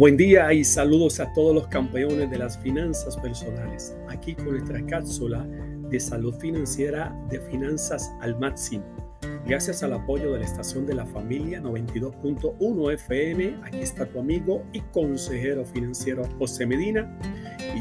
Buen día y saludos a todos los campeones de las finanzas personales. Aquí con nuestra cápsula de salud financiera de finanzas al máximo. Gracias al apoyo de la estación de la familia 92.1 FM, aquí está tu amigo y consejero financiero José Medina.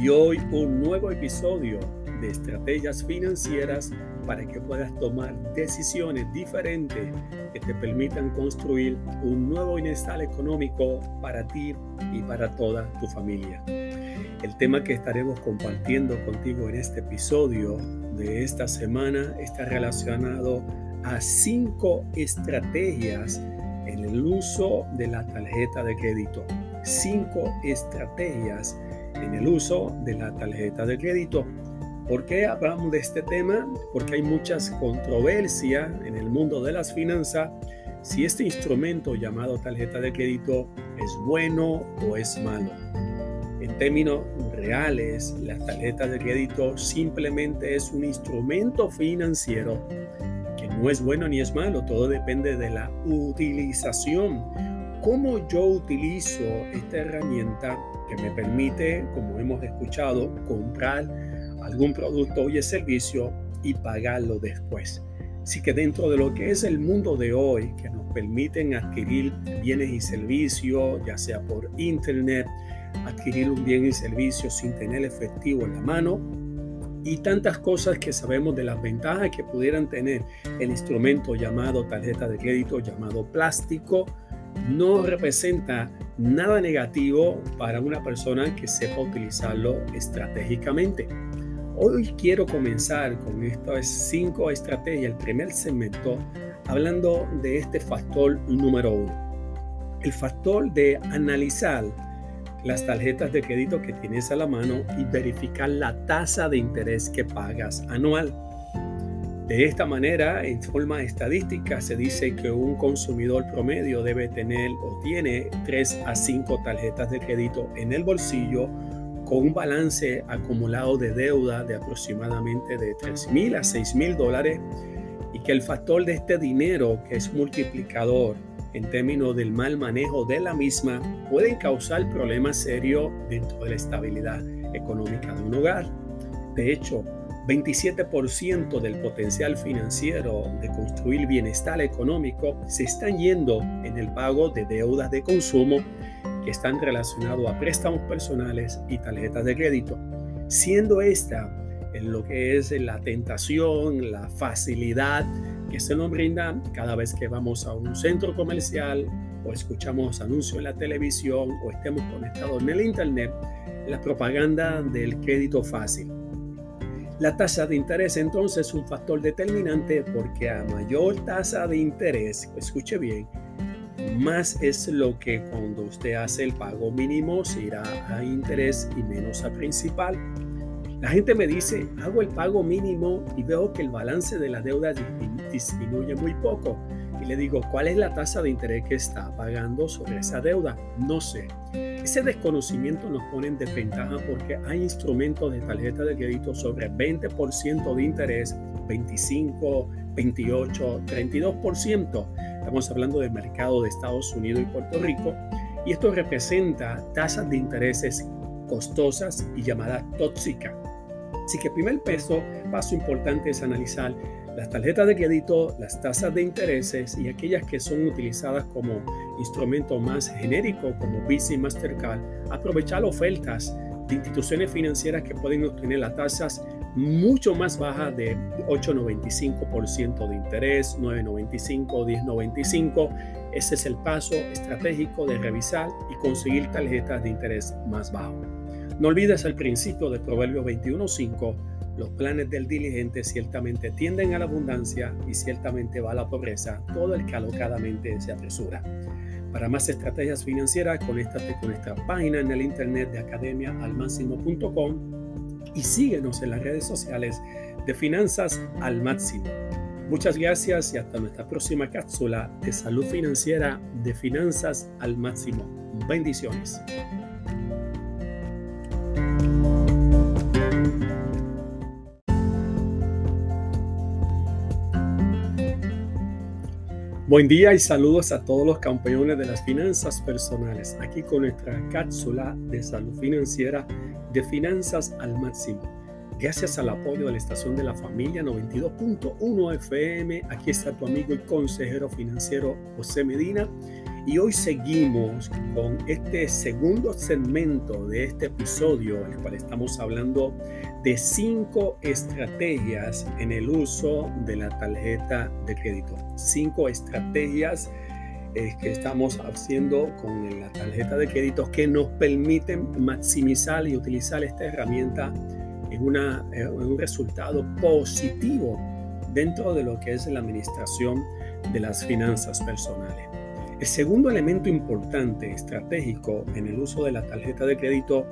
Y hoy un nuevo episodio de estrategias financieras para que puedas tomar decisiones diferentes que te permitan construir un nuevo bienestar económico para ti y para toda tu familia. El tema que estaremos compartiendo contigo en este episodio de esta semana está relacionado a cinco estrategias en el uso de la tarjeta de crédito. Cinco estrategias en el uso de la tarjeta de crédito ¿Por qué hablamos de este tema? Porque hay muchas controversias en el mundo de las finanzas si este instrumento llamado tarjeta de crédito es bueno o es malo. En términos reales, la tarjeta de crédito simplemente es un instrumento financiero que no es bueno ni es malo, todo depende de la utilización. ¿Cómo yo utilizo esta herramienta que me permite, como hemos escuchado, comprar algún producto o servicio y pagarlo después. Así que dentro de lo que es el mundo de hoy, que nos permiten adquirir bienes y servicios, ya sea por internet, adquirir un bien y servicio sin tener efectivo en la mano, y tantas cosas que sabemos de las ventajas que pudieran tener el instrumento llamado tarjeta de crédito, llamado plástico, no representa nada negativo para una persona que sepa utilizarlo estratégicamente. Hoy quiero comenzar con estas cinco estrategias, el primer segmento, hablando de este factor número uno. El factor de analizar las tarjetas de crédito que tienes a la mano y verificar la tasa de interés que pagas anual. De esta manera, en forma estadística, se dice que un consumidor promedio debe tener o tiene 3 a 5 tarjetas de crédito en el bolsillo con un balance acumulado de deuda de aproximadamente de 3 mil a 6 mil dólares y que el factor de este dinero, que es multiplicador en términos del mal manejo de la misma, puede causar problemas serios dentro de la estabilidad económica de un hogar. De hecho, 27% del potencial financiero de construir bienestar económico se están yendo en el pago de deudas de consumo que están relacionados a préstamos personales y tarjetas de crédito, siendo esta en lo que es la tentación, la facilidad que se nos brinda cada vez que vamos a un centro comercial o escuchamos anuncios en la televisión o estemos conectados en el internet, la propaganda del crédito fácil. La tasa de interés entonces es un factor determinante porque a mayor tasa de interés, escuche bien, más es lo que cuando usted hace el pago mínimo se irá a interés y menos a principal. La gente me dice, hago el pago mínimo y veo que el balance de la deuda disminuye muy poco. Y le digo, ¿cuál es la tasa de interés que está pagando sobre esa deuda? No sé. Ese desconocimiento nos pone en desventaja porque hay instrumentos de tarjeta de crédito sobre 20% de interés, 25, 28, 32%. Estamos hablando del mercado de Estados Unidos y Puerto Rico. Y esto representa tasas de intereses costosas y llamadas tóxicas. Así que primer peso, paso importante es analizar las tarjetas de crédito, las tasas de intereses y aquellas que son utilizadas como instrumento más genérico como Visa y Mastercard, aprovechar ofertas de instituciones financieras que pueden obtener las tasas mucho más baja de 8,95% de interés, 9,95, 10,95. Ese es el paso estratégico de revisar y conseguir tarjetas de interés más bajo. No olvides el principio de Proverbio 21.5. Los planes del diligente ciertamente tienden a la abundancia y ciertamente va a la pobreza. Todo el que alocadamente se apresura. Para más estrategias financieras, conéctate con nuestra página en el internet de academiaalmáximo.com y síguenos en las redes sociales de Finanzas al Máximo. Muchas gracias y hasta nuestra próxima cápsula de salud financiera de Finanzas al Máximo. Bendiciones. Buen día y saludos a todos los campeones de las finanzas personales, aquí con nuestra cápsula de salud financiera de finanzas al máximo. Gracias al apoyo de la estación de la familia 92.1 FM, aquí está tu amigo y consejero financiero José Medina y hoy seguimos con este segundo segmento de este episodio, en el cual estamos hablando de cinco estrategias en el uso de la tarjeta de crédito. Cinco estrategias eh, que estamos haciendo con la tarjeta de crédito que nos permiten maximizar y utilizar esta herramienta en, en un resultado positivo dentro de lo que es la administración de las finanzas personales. El segundo elemento importante estratégico en el uso de la tarjeta de crédito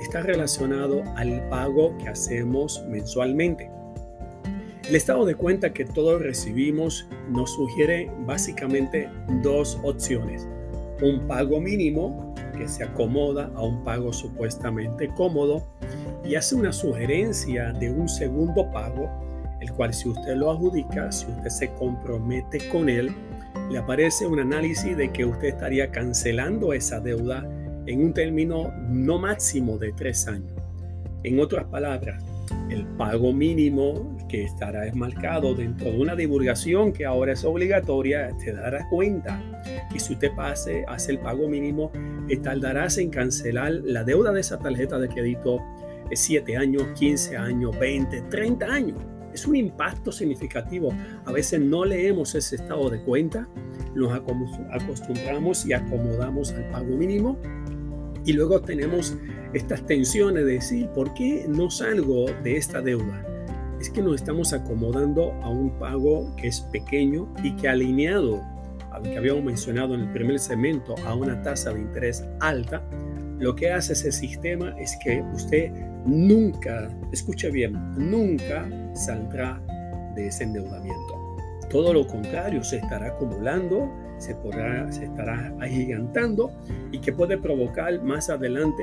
está relacionado al pago que hacemos mensualmente. El estado de cuenta que todos recibimos nos sugiere básicamente dos opciones. Un pago mínimo que se acomoda a un pago supuestamente cómodo y hace una sugerencia de un segundo pago, el cual si usted lo adjudica, si usted se compromete con él, le aparece un análisis de que usted estaría cancelando esa deuda en un término no máximo de tres años. En otras palabras, el pago mínimo que estará esmarcado dentro de una divulgación que ahora es obligatoria, te dará cuenta. Y si usted pase, hace el pago mínimo, tardarás en cancelar la deuda de esa tarjeta de crédito 7 años, 15 años, 20, 30 años. Es un impacto significativo. A veces no leemos ese estado de cuenta, nos acostumbramos y acomodamos al pago mínimo y luego tenemos estas tensiones de decir, ¿por qué no salgo de esta deuda? Es que nos estamos acomodando a un pago que es pequeño y que alineado a que habíamos mencionado en el primer segmento a una tasa de interés alta, lo que hace ese sistema es que usted nunca, escuche bien, nunca saldrá de ese endeudamiento. Todo lo contrario, se estará acumulando se, podrá, se estará agigantando y que puede provocar más adelante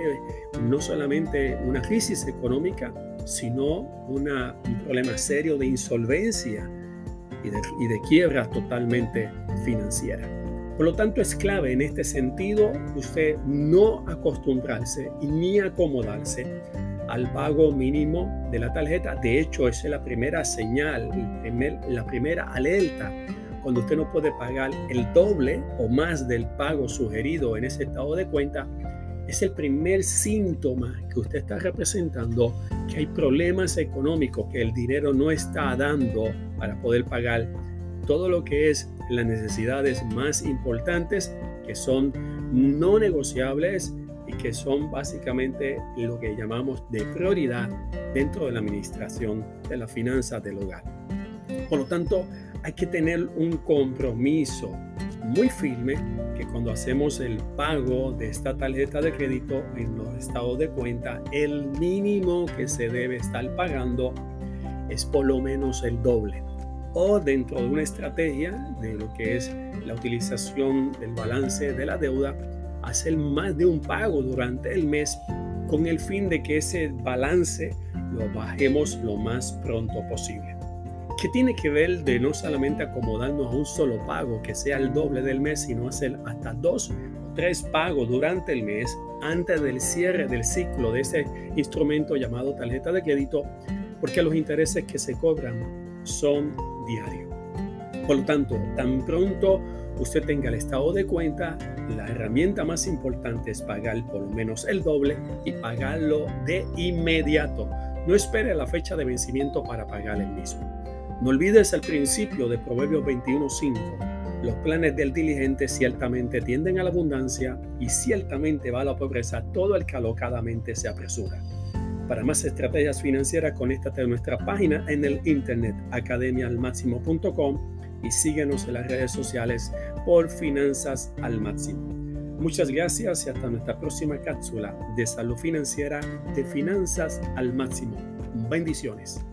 no solamente una crisis económica, sino un problema serio de insolvencia y de quiebra totalmente financiera. Por lo tanto, es clave en este sentido usted no acostumbrarse ni acomodarse al pago mínimo de la tarjeta. De hecho, esa es la primera señal, la primera alerta cuando usted no puede pagar el doble o más del pago sugerido en ese estado de cuenta, es el primer síntoma que usted está representando que hay problemas económicos, que el dinero no está dando para poder pagar todo lo que es las necesidades más importantes, que son no negociables y que son básicamente lo que llamamos de prioridad dentro de la administración de las finanzas del hogar. Por lo tanto, hay que tener un compromiso muy firme que cuando hacemos el pago de esta tarjeta de crédito en los estados de cuenta, el mínimo que se debe estar pagando es por lo menos el doble. O dentro de una estrategia de lo que es la utilización del balance de la deuda, hacer más de un pago durante el mes con el fin de que ese balance lo bajemos lo más pronto posible. Que tiene que ver de no solamente acomodarnos a un solo pago que sea el doble del mes, sino hacer hasta dos o tres pagos durante el mes antes del cierre del ciclo de ese instrumento llamado tarjeta de crédito, porque los intereses que se cobran son diarios. Por lo tanto, tan pronto usted tenga el estado de cuenta, la herramienta más importante es pagar por lo menos el doble y pagarlo de inmediato. No espere la fecha de vencimiento para pagar el mismo. No olvides el principio de Proverbios 21.5. Los planes del diligente ciertamente tienden a la abundancia y ciertamente va a la pobreza todo el que alocadamente se apresura. Para más estrategias financieras, conéctate a nuestra página en el internet academiaalmáximo.com y síguenos en las redes sociales por Finanzas al Máximo. Muchas gracias y hasta nuestra próxima cápsula de salud financiera de Finanzas al Máximo. Bendiciones.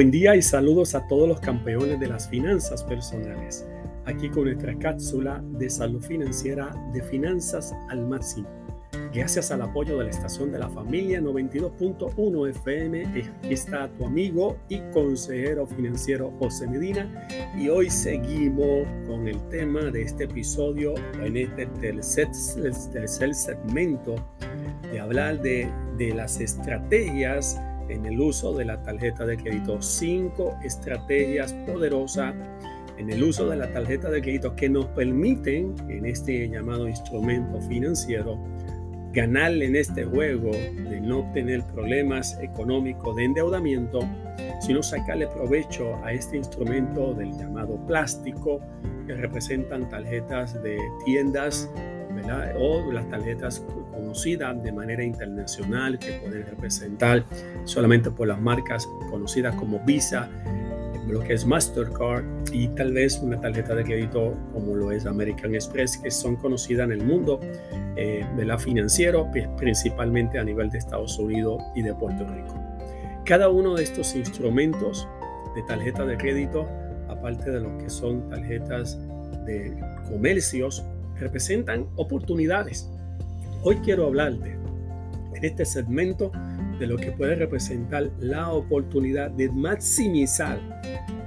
Buen día y saludos a todos los campeones de las finanzas personales. Aquí con nuestra cápsula de salud financiera de finanzas al máximo. Gracias al apoyo de la estación de la familia 92.1 FM, aquí está tu amigo y consejero financiero José Medina y hoy seguimos con el tema de este episodio en este tercer, tercer segmento de hablar de, de las estrategias en el uso de la tarjeta de crédito. Cinco estrategias poderosas en el uso de la tarjeta de crédito que nos permiten en este llamado instrumento financiero ganar en este juego de no tener problemas económicos de endeudamiento, sino sacarle provecho a este instrumento del llamado plástico que representan tarjetas de tiendas o las tarjetas conocidas de manera internacional que pueden representar solamente por las marcas conocidas como Visa, lo que es Mastercard y tal vez una tarjeta de crédito como lo es American Express, que son conocidas en el mundo eh, de la financiero, pues, principalmente a nivel de Estados Unidos y de Puerto Rico. Cada uno de estos instrumentos de tarjeta de crédito, aparte de lo que son tarjetas de comercios, representan oportunidades. Hoy quiero hablarte en este segmento de lo que puede representar la oportunidad de maximizar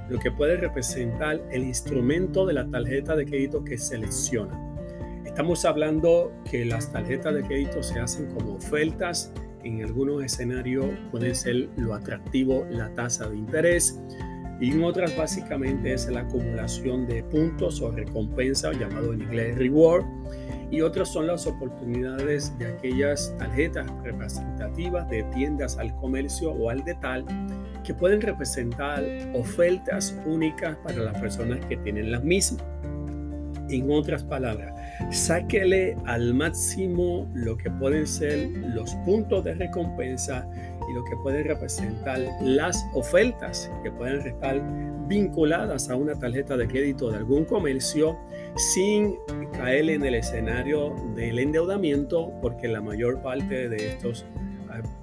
lo que puede representar el instrumento de la tarjeta de crédito que selecciona. Estamos hablando que las tarjetas de crédito se hacen como ofertas. En algunos escenarios puede ser lo atractivo la tasa de interés y en otras básicamente es la acumulación de puntos o recompensa llamado en inglés reward y otras son las oportunidades de aquellas tarjetas representativas de tiendas al comercio o al detal que pueden representar ofertas únicas para las personas que tienen las mismas. En otras palabras, sáquele al máximo lo que pueden ser los puntos de recompensa y lo que pueden representar las ofertas que pueden estar vinculadas a una tarjeta de crédito de algún comercio sin caer en el escenario del endeudamiento, porque la mayor parte de estos,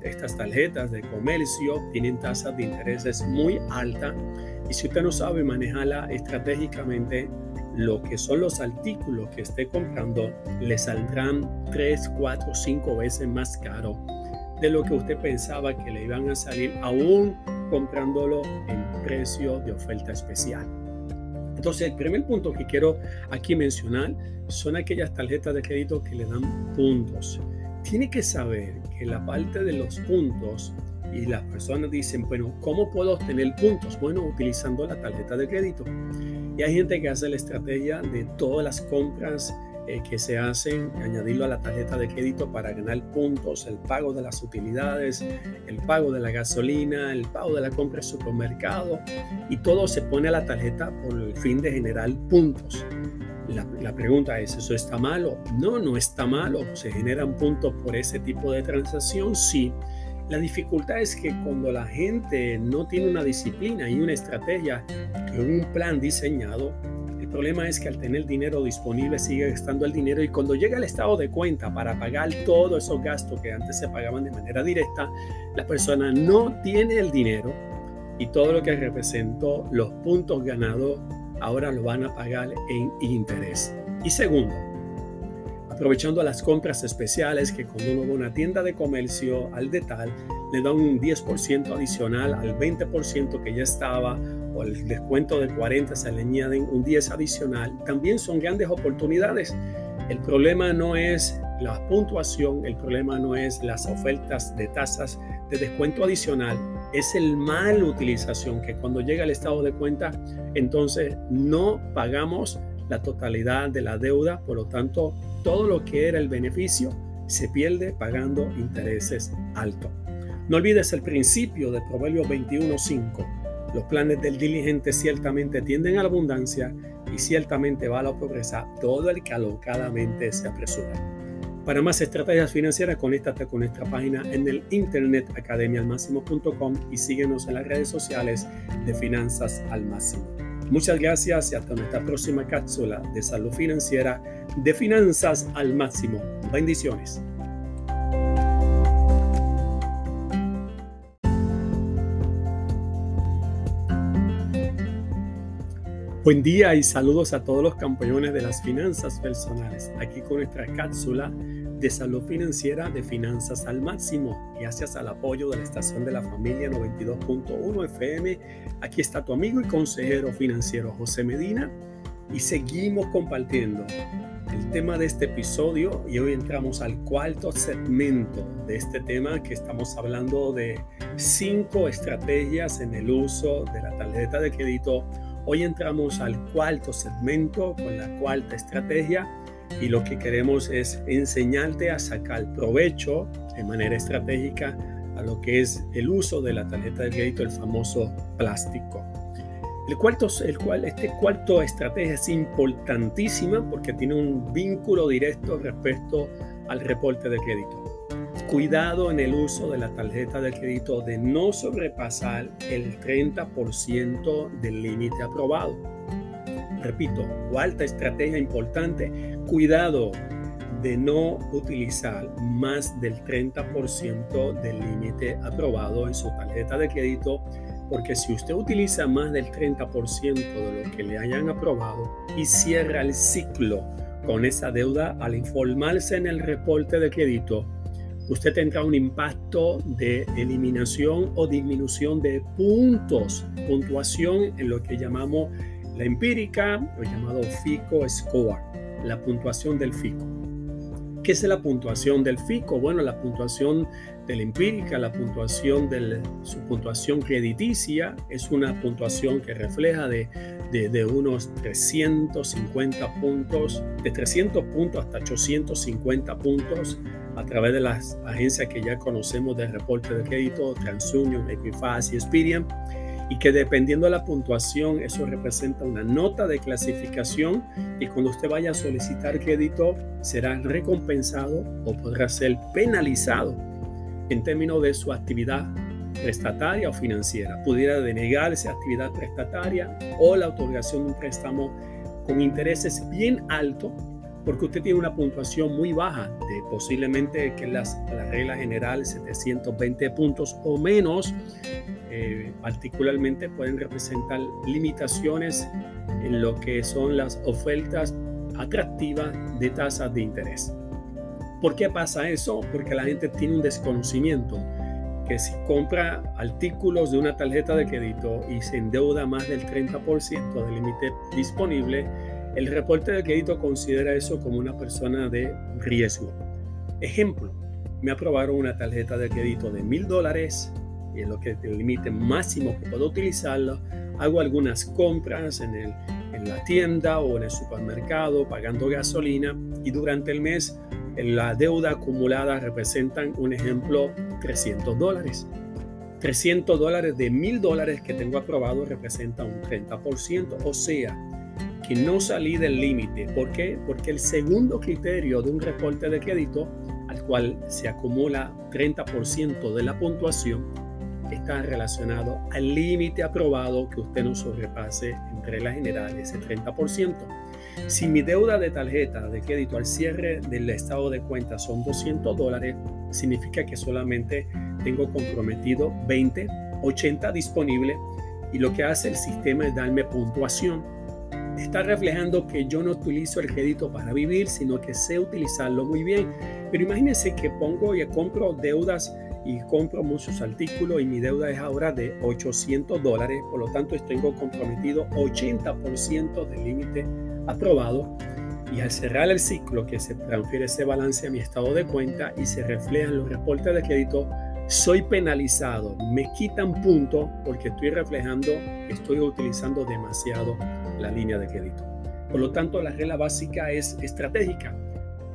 estas tarjetas de comercio tienen tasas de intereses muy altas y si usted no sabe manejarla estratégicamente, lo que son los artículos que esté comprando le saldrán 3, 4, 5 veces más caro de lo que usted pensaba que le iban a salir aún comprándolo en precio de oferta especial. Entonces, el primer punto que quiero aquí mencionar son aquellas tarjetas de crédito que le dan puntos. Tiene que saber que la parte de los puntos y las personas dicen, bueno, ¿cómo puedo obtener puntos? Bueno, utilizando la tarjeta de crédito. Y hay gente que hace la estrategia de todas las compras eh, que se hacen, añadirlo a la tarjeta de crédito para ganar puntos, el pago de las utilidades, el pago de la gasolina, el pago de la compra de supermercado y todo se pone a la tarjeta por el fin de generar puntos. La, la, pregunta es, ¿eso está malo? No, no está malo. ¿Se generan puntos por ese tipo de transacción? Sí. La dificultad es que cuando la gente no tiene una disciplina y una estrategia, un plan diseñado, problema es que al tener dinero disponible sigue gastando el dinero y cuando llega el estado de cuenta para pagar todos esos gastos que antes se pagaban de manera directa, la persona no tiene el dinero y todo lo que representó los puntos ganados ahora lo van a pagar en interés. Y segundo, aprovechando las compras especiales que cuando uno va a una tienda de comercio al detal, le da un 10% adicional al 20% que ya estaba o el descuento de 40 se le añaden un 10 adicional. También son grandes oportunidades. El problema no es la puntuación, el problema no es las ofertas de tasas de descuento adicional, es el mal utilización que cuando llega el estado de cuenta, entonces no pagamos la totalidad de la deuda, por lo tanto, todo lo que era el beneficio se pierde pagando intereses altos. No olvides el principio de Proverbio 21.5. Los planes del diligente ciertamente tienden a la abundancia y ciertamente va a la pobreza todo el que alocadamente se apresura. Para más estrategias financieras, conéctate con nuestra página en el internet academialmáximo.com y síguenos en las redes sociales de Finanzas al Máximo. Muchas gracias y hasta nuestra próxima cápsula de salud financiera de finanzas al máximo. Bendiciones. Buen día y saludos a todos los campeones de las finanzas personales. Aquí con nuestra cápsula de salud financiera de finanzas al máximo. Gracias al apoyo de la estación de la familia 92.1 FM, aquí está tu amigo y consejero financiero José Medina y seguimos compartiendo el tema de este episodio y hoy entramos al cuarto segmento de este tema que estamos hablando de cinco estrategias en el uso de la tarjeta de crédito. Hoy entramos al cuarto segmento con la cuarta estrategia y lo que queremos es enseñarte a sacar provecho de manera estratégica a lo que es el uso de la tarjeta de crédito, el famoso plástico. El cuarto, el cual, este cuarto estrategia es importantísima porque tiene un vínculo directo respecto al reporte de crédito. Cuidado en el uso de la tarjeta de crédito de no sobrepasar el 30% del límite aprobado. Repito, cuarta estrategia importante, cuidado de no utilizar más del 30% del límite aprobado en su tarjeta de crédito porque si usted utiliza más del 30% de lo que le hayan aprobado y cierra el ciclo con esa deuda al informarse en el reporte de crédito, usted tendrá un impacto de eliminación o disminución de puntos, puntuación en lo que llamamos la empírica, lo llamado FICO score, la puntuación del FICO. ¿Qué es la puntuación del FICO? Bueno, la puntuación de la empírica, la puntuación de su puntuación crediticia es una puntuación que refleja de, de, unos 350 puntos, de 300 puntos hasta 850 puntos a través de las agencias que ya conocemos de reporte de crédito, TransUnion, Equifax y Experian y que dependiendo de la puntuación eso representa una nota de clasificación y cuando usted vaya a solicitar crédito será recompensado o podrá ser penalizado en términos de su actividad prestataria o financiera. Pudiera denegar esa actividad prestataria o la otorgación de un préstamo con intereses bien altos porque usted tiene una puntuación muy baja, de posiblemente que las, la regla general 720 puntos o menos, eh, particularmente pueden representar limitaciones en lo que son las ofertas atractivas de tasas de interés. ¿Por qué pasa eso? Porque la gente tiene un desconocimiento que si compra artículos de una tarjeta de crédito y se endeuda más del 30% del límite disponible, el reporte de crédito considera eso como una persona de riesgo. Ejemplo, me aprobaron una tarjeta de crédito de mil dólares y es lo que el límite máximo que puedo utilizarlo. Hago algunas compras en, el, en la tienda o en el supermercado pagando gasolina y durante el mes la deuda acumulada representan un ejemplo 300 dólares. 300 dólares de mil dólares que tengo aprobado representa un 30%, o sea, que no salí del límite. ¿Por qué? Porque el segundo criterio de un reporte de crédito al cual se acumula 30% de la puntuación está relacionado al límite aprobado que usted no sobrepase en regla general ese 30%. Si mi deuda de tarjeta de crédito al cierre del estado de cuenta son 200 dólares, significa que solamente tengo comprometido 20, 80 disponible y lo que hace el sistema es darme puntuación. Está reflejando que yo no utilizo el crédito para vivir, sino que sé utilizarlo muy bien. Pero imagínense que pongo y compro deudas y compro muchos artículos y mi deuda es ahora de 800 dólares, por lo tanto tengo comprometido 80% del límite aprobado. Y al cerrar el ciclo que se transfiere ese balance a mi estado de cuenta y se reflejan los reportes de crédito, soy penalizado, me quitan puntos porque estoy reflejando estoy utilizando demasiado la línea de crédito. Por lo tanto, la regla básica es estratégica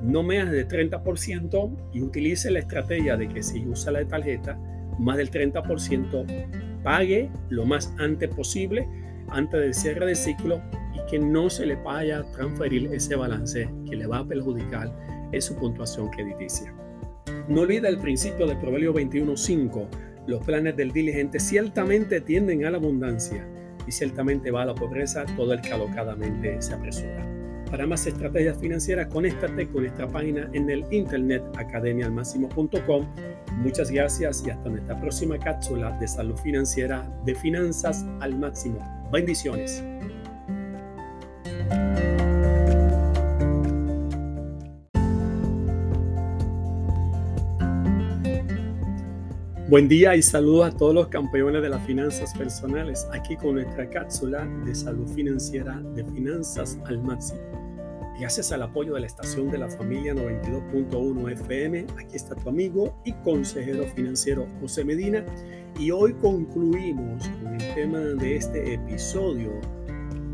no menos de 30% y utilice la estrategia de que si usa la tarjeta, más del 30% pague lo más antes posible, antes del cierre del ciclo y que no se le vaya a transferir ese balance que le va a perjudicar en su puntuación crediticia. No olvide el principio del Proverbio 21.5. Los planes del diligente ciertamente tienden a la abundancia y ciertamente va a la pobreza todo el que alocadamente se apresura. Para más estrategias financieras, conéctate con nuestra página en el internet academialmáximo.com. Muchas gracias y hasta nuestra próxima cápsula de salud financiera de finanzas al máximo. Bendiciones. Buen día y saludos a todos los campeones de las finanzas personales, aquí con nuestra cápsula de salud financiera de finanzas al máximo. Gracias al apoyo de la estación de la familia 92.1 FM, aquí está tu amigo y consejero financiero José Medina y hoy concluimos con el tema de este episodio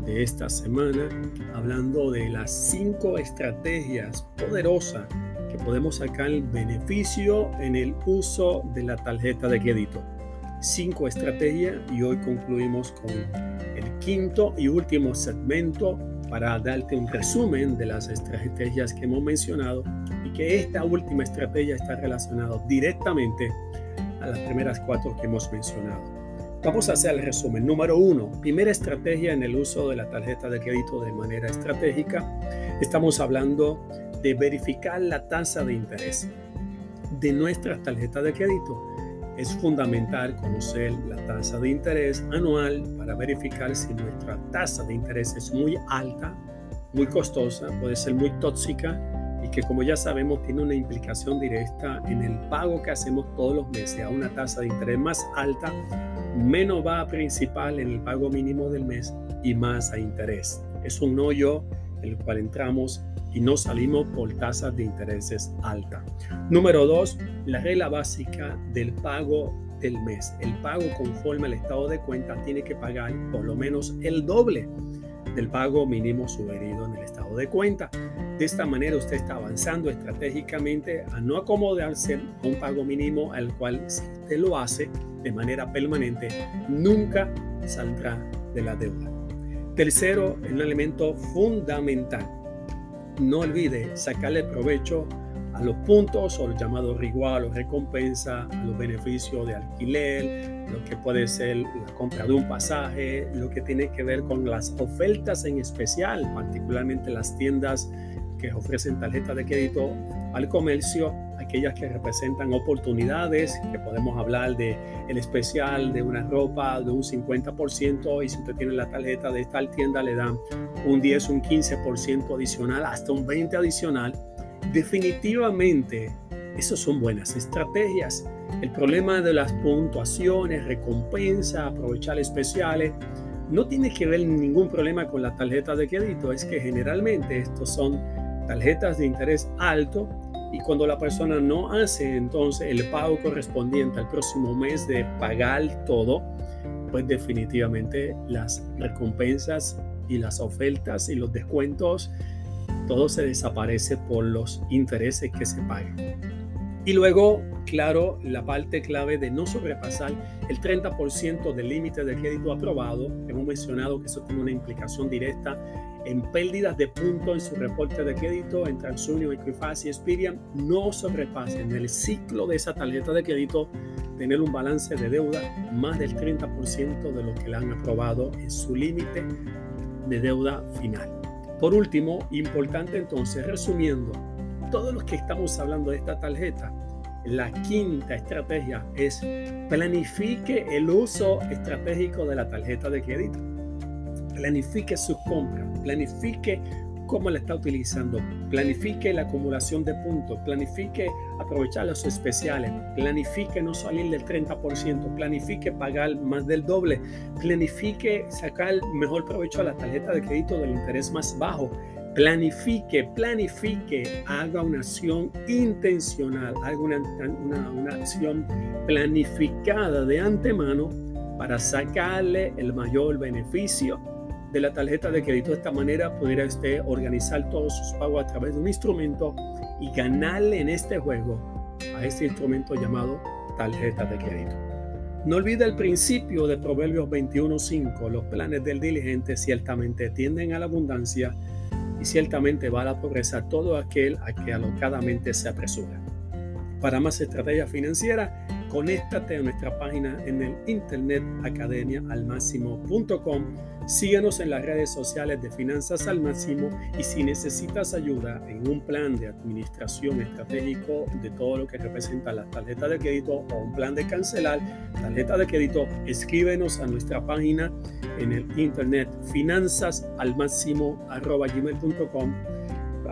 de esta semana hablando de las cinco estrategias poderosas podemos sacar el beneficio en el uso de la tarjeta de crédito. Cinco estrategias y hoy concluimos con el quinto y último segmento para darte un resumen de las estrategias que hemos mencionado y que esta última estrategia está relacionada directamente a las primeras cuatro que hemos mencionado. Vamos a hacer el resumen. Número uno, primera estrategia en el uso de la tarjeta de crédito de manera estratégica. Estamos hablando de verificar la tasa de interés de nuestra tarjeta de crédito. Es fundamental conocer la tasa de interés anual para verificar si nuestra tasa de interés es muy alta, muy costosa, puede ser muy tóxica y que como ya sabemos tiene una implicación directa en el pago que hacemos todos los meses a una tasa de interés más alta, menos va a principal en el pago mínimo del mes y más a interés. Es un hoyo el cual entramos y no salimos por tasas de intereses altas. Número dos, la regla básica del pago del mes. El pago conforme al estado de cuenta tiene que pagar por lo menos el doble del pago mínimo sugerido en el estado de cuenta. De esta manera usted está avanzando estratégicamente a no acomodarse a un pago mínimo al cual si usted lo hace de manera permanente, nunca saldrá de la deuda. Tercero, un elemento fundamental. No olvide sacarle provecho a los puntos o los llamados rigual o recompensa, a los beneficios de alquiler, lo que puede ser la compra de un pasaje, lo que tiene que ver con las ofertas en especial, particularmente las tiendas que ofrecen tarjetas de crédito al comercio, aquellas que representan oportunidades, que podemos hablar de el especial de una ropa de un 50% y si usted tiene la tarjeta de tal tienda le dan un 10, un 15% adicional, hasta un 20 adicional. Definitivamente, esas son buenas estrategias. El problema de las puntuaciones, recompensa, aprovechar especiales, no tiene que ver ningún problema con la tarjeta de crédito, es que generalmente estos son tarjetas de interés alto y cuando la persona no hace entonces el pago correspondiente al próximo mes de pagar todo, pues definitivamente las recompensas y las ofertas y los descuentos, todo se desaparece por los intereses que se pagan. Y luego, claro, la parte clave de no sobrepasar el 30% del límite de crédito aprobado. Hemos mencionado que eso tiene una implicación directa en pérdidas de puntos en su reporte de crédito en TransUnion, Equifax y Experian. No sobrepasen el ciclo de esa tarjeta de crédito tener un balance de deuda más del 30% de lo que le han aprobado en su límite de deuda final. Por último, importante entonces, resumiendo, todos los que estamos hablando de esta tarjeta, la quinta estrategia es planifique el uso estratégico de la tarjeta de crédito. Planifique sus compras, planifique cómo la está utilizando, planifique la acumulación de puntos, planifique aprovechar los especiales, planifique no salir del 30%, planifique pagar más del doble, planifique sacar mejor provecho a la tarjeta de crédito del interés más bajo, planifique, planifique, haga una acción intencional, haga una, una, acción planificada de antemano para sacarle el mayor beneficio de la tarjeta de crédito. De esta manera pudiera usted organizar todos sus pagos a través de un instrumento y ganarle en este juego a este instrumento llamado tarjeta de crédito. No olvide el principio de Proverbios 21.5. Los planes del diligente ciertamente tienden a la abundancia y ciertamente va a la pobreza todo aquel a que alocadamente se apresura. Para más estrategia financiera, conéctate a nuestra página en el internet academiaalmáximo.com. Síguenos en las redes sociales de Finanzas al Máximo y si necesitas ayuda en un plan de administración estratégico de todo lo que representa la tarjeta de crédito o un plan de cancelar tarjeta de crédito, escríbenos a nuestra página en el internet finanzasalmáximo.com